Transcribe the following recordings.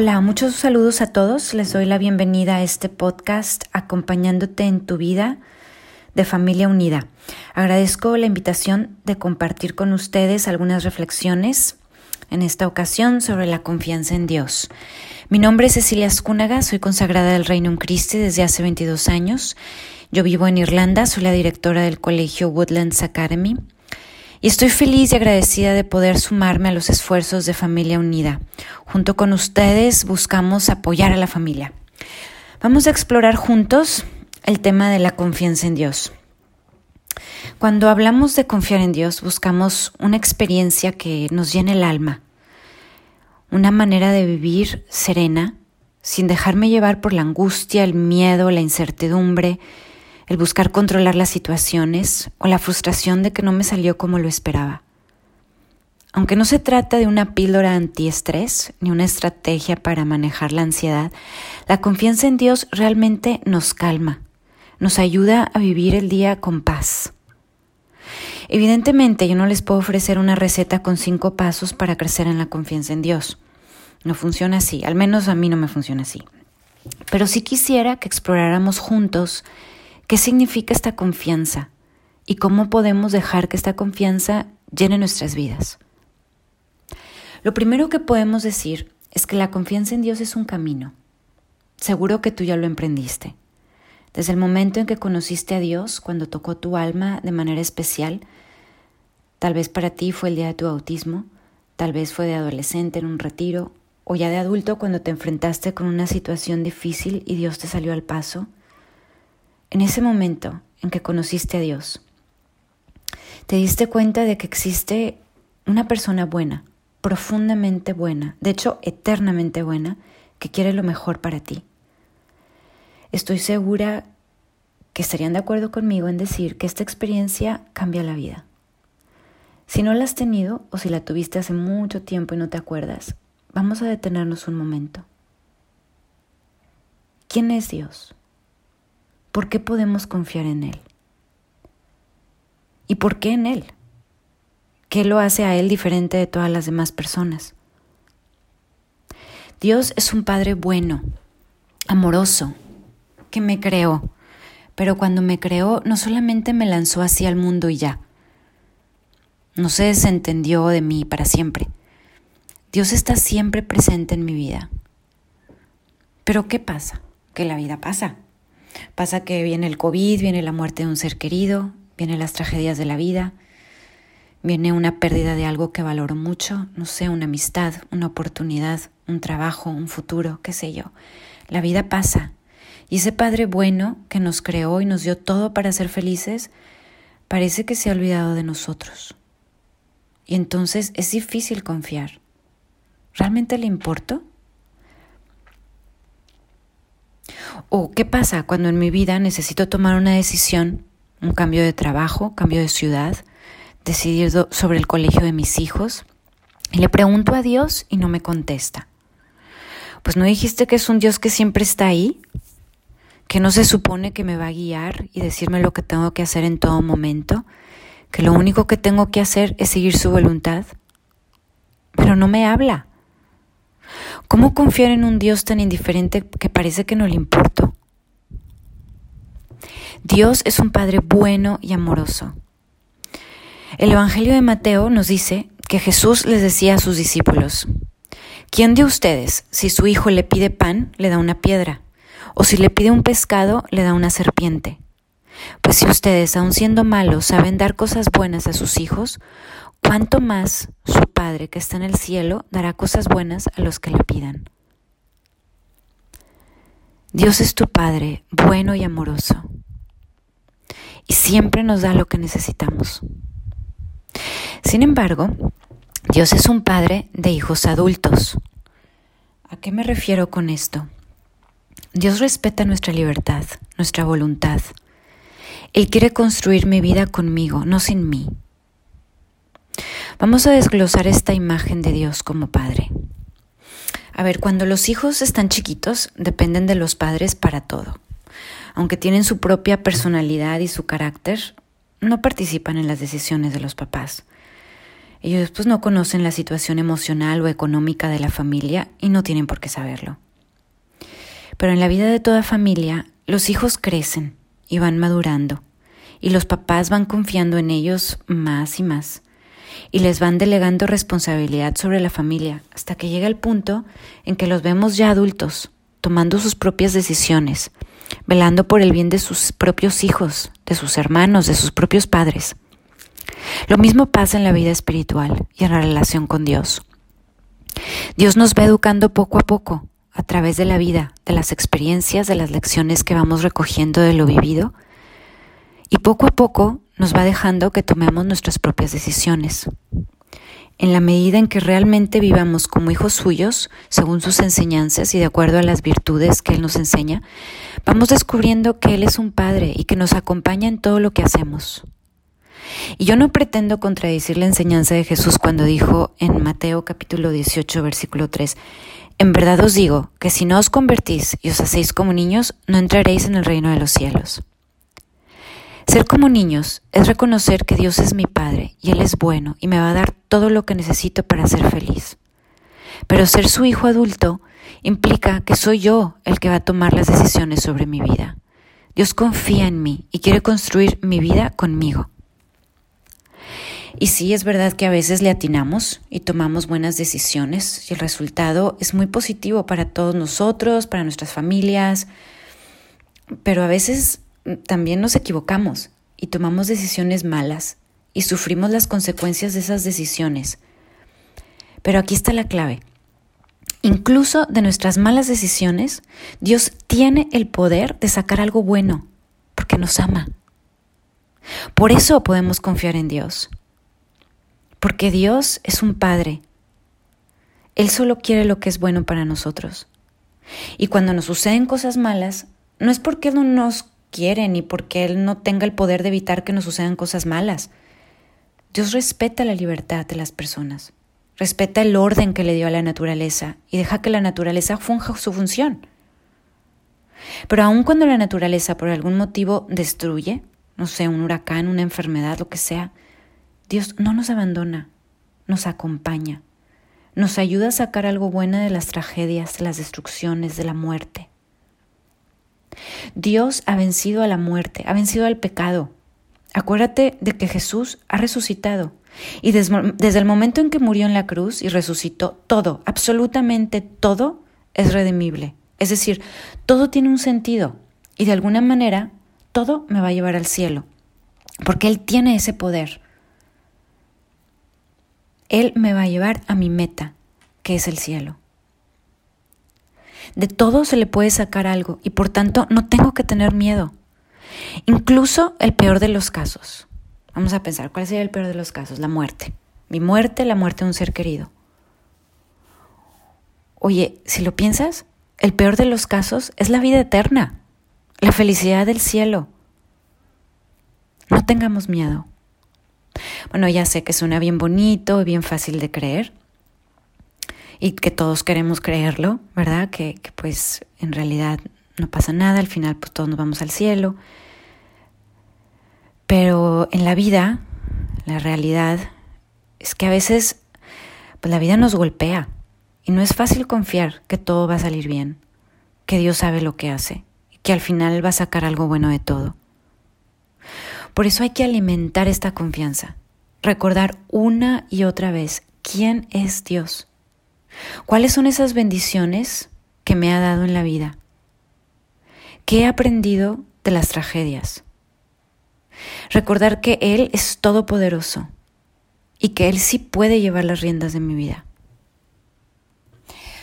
Hola, muchos saludos a todos. Les doy la bienvenida a este podcast acompañándote en tu vida de familia unida. Agradezco la invitación de compartir con ustedes algunas reflexiones en esta ocasión sobre la confianza en Dios. Mi nombre es Cecilia Ascúnaga, soy consagrada del Reino Christi desde hace 22 años. Yo vivo en Irlanda, soy la directora del colegio Woodlands Academy y estoy feliz y agradecida de poder sumarme a los esfuerzos de Familia Unida. Junto con ustedes buscamos apoyar a la familia. Vamos a explorar juntos el tema de la confianza en Dios. Cuando hablamos de confiar en Dios, buscamos una experiencia que nos llene el alma, una manera de vivir serena, sin dejarme llevar por la angustia, el miedo, la incertidumbre, el buscar controlar las situaciones o la frustración de que no me salió como lo esperaba. Aunque no se trata de una píldora antiestrés ni una estrategia para manejar la ansiedad, la confianza en Dios realmente nos calma, nos ayuda a vivir el día con paz. Evidentemente yo no les puedo ofrecer una receta con cinco pasos para crecer en la confianza en Dios. No funciona así, al menos a mí no me funciona así. Pero sí quisiera que exploráramos juntos ¿Qué significa esta confianza? ¿Y cómo podemos dejar que esta confianza llene nuestras vidas? Lo primero que podemos decir es que la confianza en Dios es un camino. Seguro que tú ya lo emprendiste. Desde el momento en que conociste a Dios, cuando tocó tu alma de manera especial, tal vez para ti fue el día de tu bautismo, tal vez fue de adolescente en un retiro, o ya de adulto cuando te enfrentaste con una situación difícil y Dios te salió al paso, en ese momento en que conociste a Dios, te diste cuenta de que existe una persona buena, profundamente buena, de hecho eternamente buena, que quiere lo mejor para ti. Estoy segura que estarían de acuerdo conmigo en decir que esta experiencia cambia la vida. Si no la has tenido o si la tuviste hace mucho tiempo y no te acuerdas, vamos a detenernos un momento. ¿Quién es Dios? ¿Por qué podemos confiar en Él? ¿Y por qué en Él? ¿Qué lo hace a Él diferente de todas las demás personas? Dios es un Padre bueno, amoroso, que me creó, pero cuando me creó no solamente me lanzó así al mundo y ya, no se desentendió de mí para siempre. Dios está siempre presente en mi vida. Pero ¿qué pasa? Que la vida pasa. Pasa que viene el COVID, viene la muerte de un ser querido, vienen las tragedias de la vida, viene una pérdida de algo que valoro mucho, no sé, una amistad, una oportunidad, un trabajo, un futuro, qué sé yo. La vida pasa. Y ese Padre bueno que nos creó y nos dio todo para ser felices, parece que se ha olvidado de nosotros. Y entonces es difícil confiar. ¿Realmente le importo? ¿O qué pasa cuando en mi vida necesito tomar una decisión, un cambio de trabajo, cambio de ciudad, decidir sobre el colegio de mis hijos? Y le pregunto a Dios y no me contesta. Pues no dijiste que es un Dios que siempre está ahí, que no se supone que me va a guiar y decirme lo que tengo que hacer en todo momento, que lo único que tengo que hacer es seguir su voluntad. Pero no me habla. ¿Cómo confiar en un Dios tan indiferente que parece que no le importo? Dios es un Padre bueno y amoroso. El Evangelio de Mateo nos dice que Jesús les decía a sus discípulos, ¿quién de ustedes, si su hijo le pide pan, le da una piedra? ¿O si le pide un pescado, le da una serpiente? Pues si ustedes, aun siendo malos, saben dar cosas buenas a sus hijos, ¿cuánto más su Padre que está en el cielo dará cosas buenas a los que le pidan? Dios es tu Padre, bueno y amoroso, y siempre nos da lo que necesitamos. Sin embargo, Dios es un Padre de hijos adultos. ¿A qué me refiero con esto? Dios respeta nuestra libertad, nuestra voluntad. Él quiere construir mi vida conmigo, no sin mí. Vamos a desglosar esta imagen de Dios como Padre. A ver, cuando los hijos están chiquitos, dependen de los padres para todo. Aunque tienen su propia personalidad y su carácter, no participan en las decisiones de los papás. Ellos pues no conocen la situación emocional o económica de la familia y no tienen por qué saberlo. Pero en la vida de toda familia, los hijos crecen y van madurando, y los papás van confiando en ellos más y más y les van delegando responsabilidad sobre la familia hasta que llega el punto en que los vemos ya adultos, tomando sus propias decisiones, velando por el bien de sus propios hijos, de sus hermanos, de sus propios padres. Lo mismo pasa en la vida espiritual y en la relación con Dios. Dios nos va educando poco a poco, a través de la vida, de las experiencias, de las lecciones que vamos recogiendo de lo vivido, y poco a poco nos va dejando que tomemos nuestras propias decisiones. En la medida en que realmente vivamos como hijos suyos, según sus enseñanzas y de acuerdo a las virtudes que Él nos enseña, vamos descubriendo que Él es un Padre y que nos acompaña en todo lo que hacemos. Y yo no pretendo contradecir la enseñanza de Jesús cuando dijo en Mateo capítulo 18 versículo 3, En verdad os digo que si no os convertís y os hacéis como niños, no entraréis en el reino de los cielos. Ser como niños es reconocer que Dios es mi Padre y Él es bueno y me va a dar todo lo que necesito para ser feliz. Pero ser su hijo adulto implica que soy yo el que va a tomar las decisiones sobre mi vida. Dios confía en mí y quiere construir mi vida conmigo. Y sí, es verdad que a veces le atinamos y tomamos buenas decisiones y el resultado es muy positivo para todos nosotros, para nuestras familias, pero a veces también nos equivocamos y tomamos decisiones malas y sufrimos las consecuencias de esas decisiones. Pero aquí está la clave. Incluso de nuestras malas decisiones, Dios tiene el poder de sacar algo bueno, porque nos ama. Por eso podemos confiar en Dios, porque Dios es un Padre. Él solo quiere lo que es bueno para nosotros. Y cuando nos suceden cosas malas, no es porque no nos quiere ni porque Él no tenga el poder de evitar que nos sucedan cosas malas. Dios respeta la libertad de las personas, respeta el orden que le dio a la naturaleza y deja que la naturaleza funja su función. Pero aun cuando la naturaleza por algún motivo destruye, no sé, un huracán, una enfermedad, lo que sea, Dios no nos abandona, nos acompaña, nos ayuda a sacar algo bueno de las tragedias, de las destrucciones, de la muerte. Dios ha vencido a la muerte, ha vencido al pecado. Acuérdate de que Jesús ha resucitado. Y desde el momento en que murió en la cruz y resucitó, todo, absolutamente todo, es redimible. Es decir, todo tiene un sentido. Y de alguna manera, todo me va a llevar al cielo. Porque Él tiene ese poder. Él me va a llevar a mi meta, que es el cielo. De todo se le puede sacar algo y por tanto no tengo que tener miedo. Incluso el peor de los casos. Vamos a pensar, ¿cuál sería el peor de los casos? La muerte. Mi muerte, la muerte de un ser querido. Oye, si lo piensas, el peor de los casos es la vida eterna, la felicidad del cielo. No tengamos miedo. Bueno, ya sé que suena bien bonito y bien fácil de creer, y que todos queremos creerlo, ¿verdad? Que, que, pues en realidad no pasa nada, al final pues todos nos vamos al cielo. Pero en la vida, la realidad es que a veces pues la vida nos golpea y no es fácil confiar que todo va a salir bien, que Dios sabe lo que hace y que al final va a sacar algo bueno de todo. Por eso hay que alimentar esta confianza, recordar una y otra vez quién es Dios ¿Cuáles son esas bendiciones que me ha dado en la vida? ¿Qué he aprendido de las tragedias? Recordar que Él es todopoderoso y que Él sí puede llevar las riendas de mi vida.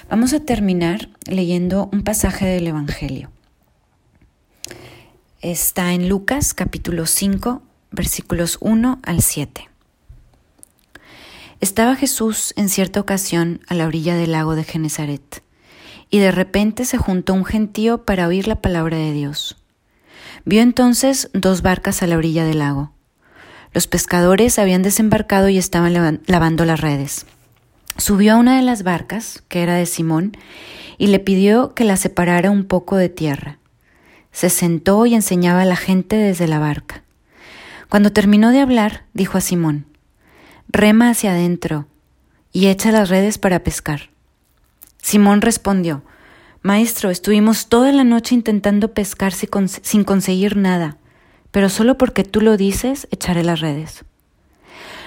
Vamos a terminar leyendo un pasaje del Evangelio. Está en Lucas capítulo 5, versículos 1 al 7. Estaba Jesús en cierta ocasión a la orilla del lago de Genezaret, y de repente se juntó un gentío para oír la palabra de Dios. Vio entonces dos barcas a la orilla del lago. Los pescadores habían desembarcado y estaban lavando las redes. Subió a una de las barcas, que era de Simón, y le pidió que la separara un poco de tierra. Se sentó y enseñaba a la gente desde la barca. Cuando terminó de hablar, dijo a Simón, Rema hacia adentro y echa las redes para pescar. Simón respondió, Maestro, estuvimos toda la noche intentando pescar sin conseguir nada, pero solo porque tú lo dices, echaré las redes.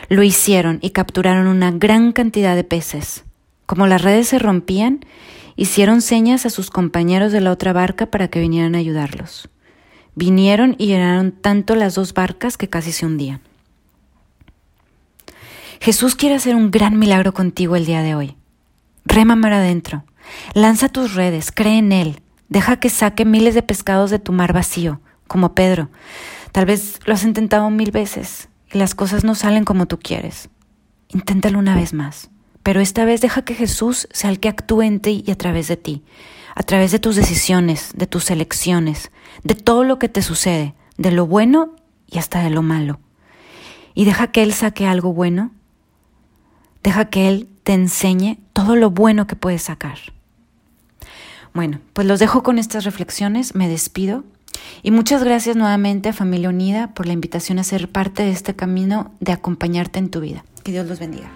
Lo hicieron y capturaron una gran cantidad de peces. Como las redes se rompían, hicieron señas a sus compañeros de la otra barca para que vinieran a ayudarlos. Vinieron y llenaron tanto las dos barcas que casi se hundían. Jesús quiere hacer un gran milagro contigo el día de hoy. Rema adentro. Lanza tus redes, cree en Él. Deja que saque miles de pescados de tu mar vacío, como Pedro. Tal vez lo has intentado mil veces y las cosas no salen como tú quieres. Inténtalo una vez más, pero esta vez deja que Jesús sea el que actúe en ti y a través de ti, a través de tus decisiones, de tus elecciones, de todo lo que te sucede, de lo bueno y hasta de lo malo. Y deja que Él saque algo bueno, deja que Él te enseñe todo lo bueno que puedes sacar. Bueno, pues los dejo con estas reflexiones, me despido y muchas gracias nuevamente a Familia Unida por la invitación a ser parte de este camino de acompañarte en tu vida. Que Dios los bendiga.